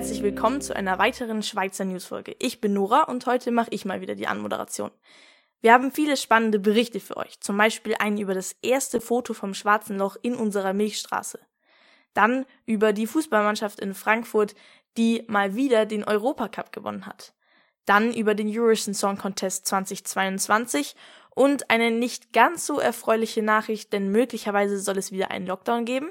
herzlich willkommen zu einer weiteren Schweizer Newsfolge. Ich bin Nora und heute mache ich mal wieder die Anmoderation. Wir haben viele spannende Berichte für euch, zum Beispiel einen über das erste Foto vom Schwarzen Loch in unserer Milchstraße. Dann über die Fußballmannschaft in Frankfurt, die mal wieder den Europacup gewonnen hat. Dann über den Eurovision Song Contest 2022 und eine nicht ganz so erfreuliche Nachricht, denn möglicherweise soll es wieder einen Lockdown geben.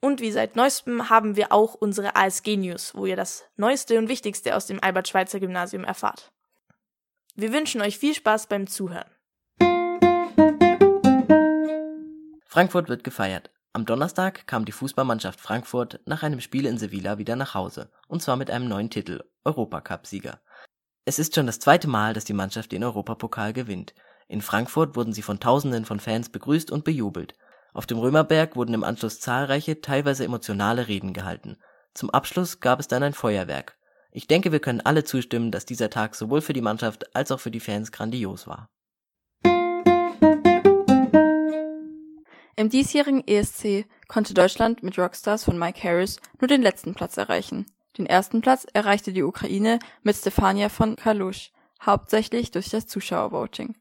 Und wie seit neuestem haben wir auch unsere ASG News, wo ihr das Neueste und Wichtigste aus dem Albert-Schweitzer Gymnasium erfahrt. Wir wünschen euch viel Spaß beim Zuhören. Frankfurt wird gefeiert. Am Donnerstag kam die Fußballmannschaft Frankfurt nach einem Spiel in Sevilla wieder nach Hause, und zwar mit einem neuen Titel, Europacup-Sieger. Es ist schon das zweite Mal, dass die Mannschaft den Europapokal gewinnt. In Frankfurt wurden sie von Tausenden von Fans begrüßt und bejubelt. Auf dem Römerberg wurden im Anschluss zahlreiche, teilweise emotionale Reden gehalten. Zum Abschluss gab es dann ein Feuerwerk. Ich denke, wir können alle zustimmen, dass dieser Tag sowohl für die Mannschaft als auch für die Fans grandios war. Im diesjährigen ESC konnte Deutschland mit Rockstars von Mike Harris nur den letzten Platz erreichen. Den ersten Platz erreichte die Ukraine mit Stefania von Kalush, hauptsächlich durch das Zuschauervoting.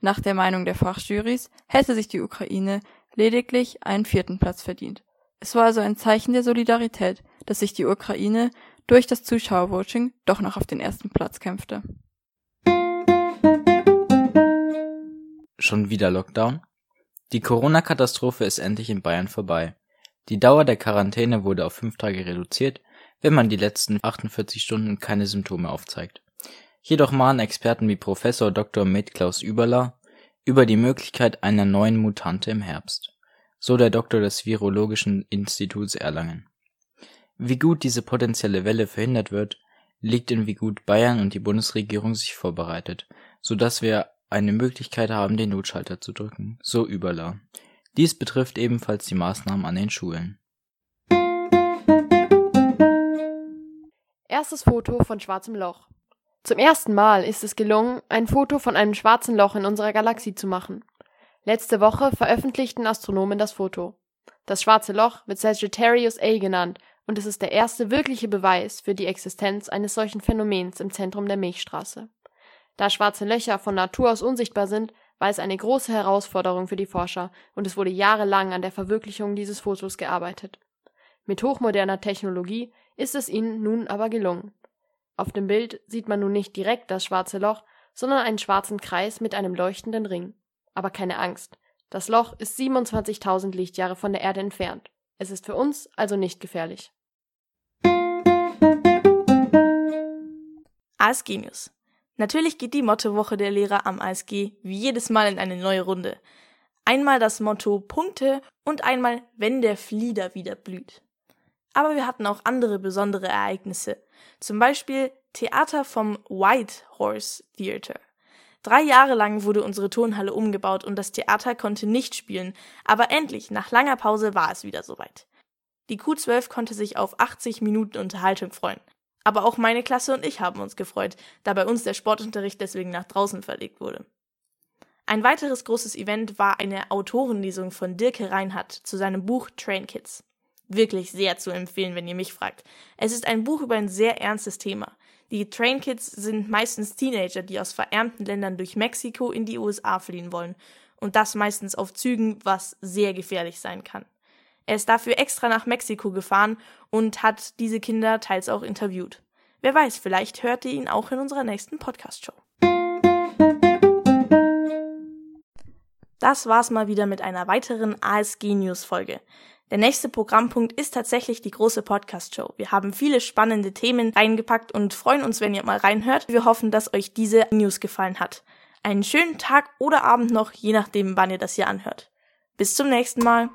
Nach der Meinung der Fachjurys hätte sich die Ukraine lediglich einen vierten Platz verdient. Es war also ein Zeichen der Solidarität, dass sich die Ukraine durch das Zuschauervoting doch noch auf den ersten Platz kämpfte. Schon wieder Lockdown? Die Corona-Katastrophe ist endlich in Bayern vorbei. Die Dauer der Quarantäne wurde auf fünf Tage reduziert, wenn man die letzten 48 Stunden keine Symptome aufzeigt. Jedoch mahnen Experten wie Professor Dr. Med Klaus Überler über die Möglichkeit einer neuen Mutante im Herbst, so der Doktor des Virologischen Instituts Erlangen. Wie gut diese potenzielle Welle verhindert wird, liegt in wie gut Bayern und die Bundesregierung sich vorbereitet, so dass wir eine Möglichkeit haben, den Notschalter zu drücken, so Überla. Dies betrifft ebenfalls die Maßnahmen an den Schulen. Erstes Foto von Schwarzem Loch. Zum ersten Mal ist es gelungen, ein Foto von einem schwarzen Loch in unserer Galaxie zu machen. Letzte Woche veröffentlichten Astronomen das Foto. Das schwarze Loch wird Sagittarius A genannt und es ist der erste wirkliche Beweis für die Existenz eines solchen Phänomens im Zentrum der Milchstraße. Da schwarze Löcher von Natur aus unsichtbar sind, war es eine große Herausforderung für die Forscher und es wurde jahrelang an der Verwirklichung dieses Fotos gearbeitet. Mit hochmoderner Technologie ist es ihnen nun aber gelungen. Auf dem Bild sieht man nun nicht direkt das schwarze Loch, sondern einen schwarzen Kreis mit einem leuchtenden Ring. Aber keine Angst. Das Loch ist 27.000 Lichtjahre von der Erde entfernt. Es ist für uns also nicht gefährlich. ASG News. Natürlich geht die Mottowoche der Lehrer am ASG wie jedes Mal in eine neue Runde. Einmal das Motto Punkte und einmal wenn der Flieder wieder blüht. Aber wir hatten auch andere besondere Ereignisse. Zum Beispiel Theater vom White Horse Theater. Drei Jahre lang wurde unsere Turnhalle umgebaut und das Theater konnte nicht spielen, aber endlich, nach langer Pause, war es wieder soweit. Die Q12 konnte sich auf 80 Minuten Unterhaltung freuen. Aber auch meine Klasse und ich haben uns gefreut, da bei uns der Sportunterricht deswegen nach draußen verlegt wurde. Ein weiteres großes Event war eine Autorenlesung von Dirke Reinhardt zu seinem Buch Train Kids wirklich sehr zu empfehlen, wenn ihr mich fragt. Es ist ein Buch über ein sehr ernstes Thema. Die Train Kids sind meistens Teenager, die aus verärmten Ländern durch Mexiko in die USA fliehen wollen. Und das meistens auf Zügen, was sehr gefährlich sein kann. Er ist dafür extra nach Mexiko gefahren und hat diese Kinder teils auch interviewt. Wer weiß, vielleicht hört ihr ihn auch in unserer nächsten Podcast-Show. Das war's mal wieder mit einer weiteren ASG News Folge. Der nächste Programmpunkt ist tatsächlich die große Podcast-Show. Wir haben viele spannende Themen reingepackt und freuen uns, wenn ihr mal reinhört. Wir hoffen, dass euch diese News gefallen hat. Einen schönen Tag oder Abend noch, je nachdem, wann ihr das hier anhört. Bis zum nächsten Mal.